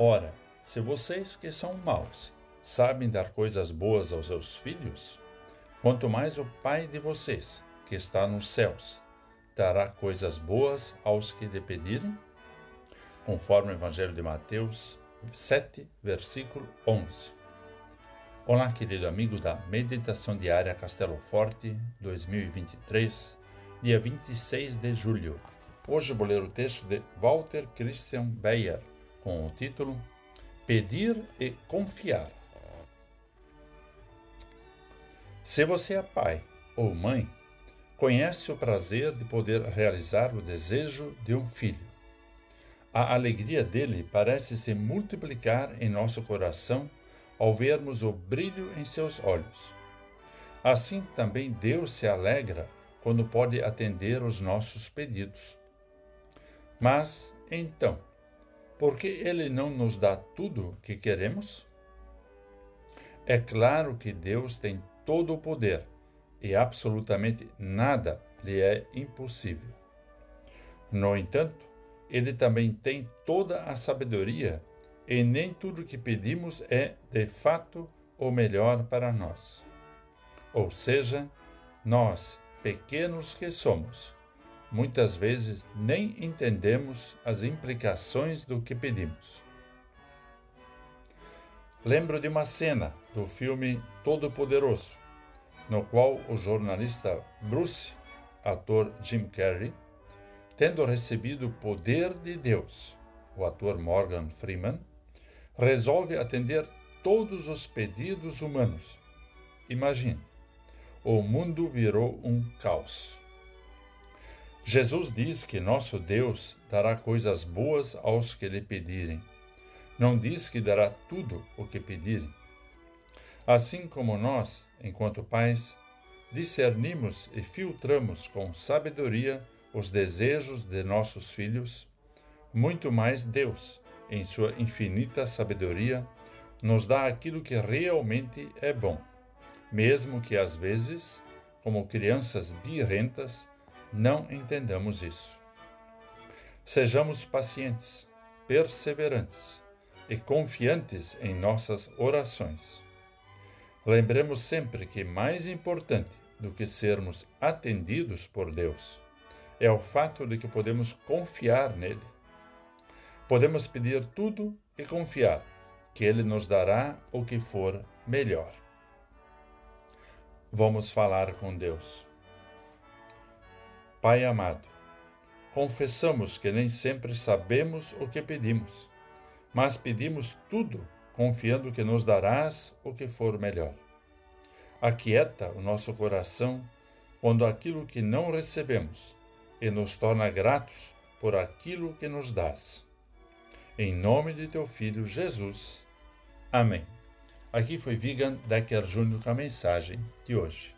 Ora, se vocês que são maus sabem dar coisas boas aos seus filhos, quanto mais o Pai de vocês, que está nos céus, dará coisas boas aos que lhe pedirem? Conforme o Evangelho de Mateus 7, versículo 11. Olá, querido amigo da Meditação Diária Castelo Forte 2023, dia 26 de julho. Hoje vou ler o texto de Walter Christian Beyer com o título Pedir e Confiar. Se você é pai ou mãe, conhece o prazer de poder realizar o desejo de um filho. A alegria dele parece se multiplicar em nosso coração ao vermos o brilho em seus olhos. Assim também Deus se alegra quando pode atender os nossos pedidos. Mas, então, por que Ele não nos dá tudo o que queremos? É claro que Deus tem todo o poder e absolutamente nada lhe é impossível. No entanto, ele também tem toda a sabedoria e nem tudo que pedimos é, de fato, o melhor para nós. Ou seja, nós, pequenos que somos, muitas vezes nem entendemos as implicações do que pedimos. Lembro de uma cena do filme Todo-Poderoso, no qual o jornalista Bruce, ator Jim Carrey, tendo recebido o poder de Deus, o ator Morgan Freeman, resolve atender todos os pedidos humanos. Imagine, o mundo virou um caos. Jesus diz que nosso Deus dará coisas boas aos que lhe pedirem. Não diz que dará tudo o que pedirem. Assim como nós, enquanto pais, discernimos e filtramos com sabedoria os desejos de nossos filhos, muito mais Deus, em sua infinita sabedoria, nos dá aquilo que realmente é bom, mesmo que às vezes, como crianças birrentas, não entendamos isso. Sejamos pacientes, perseverantes e confiantes em nossas orações Lembremos sempre que mais importante do que sermos atendidos por Deus é o fato de que podemos confiar nele. Podemos pedir tudo e confiar que ele nos dará o que for melhor. Vamos falar com Deus. Pai amado, confessamos que nem sempre sabemos o que pedimos, mas pedimos tudo confiando que nos darás o que for melhor. Aquieta o nosso coração quando aquilo que não recebemos e nos torna gratos por aquilo que nos dás. Em nome de teu Filho Jesus. Amém. Aqui foi Vigan Decker Júnior com a mensagem de hoje.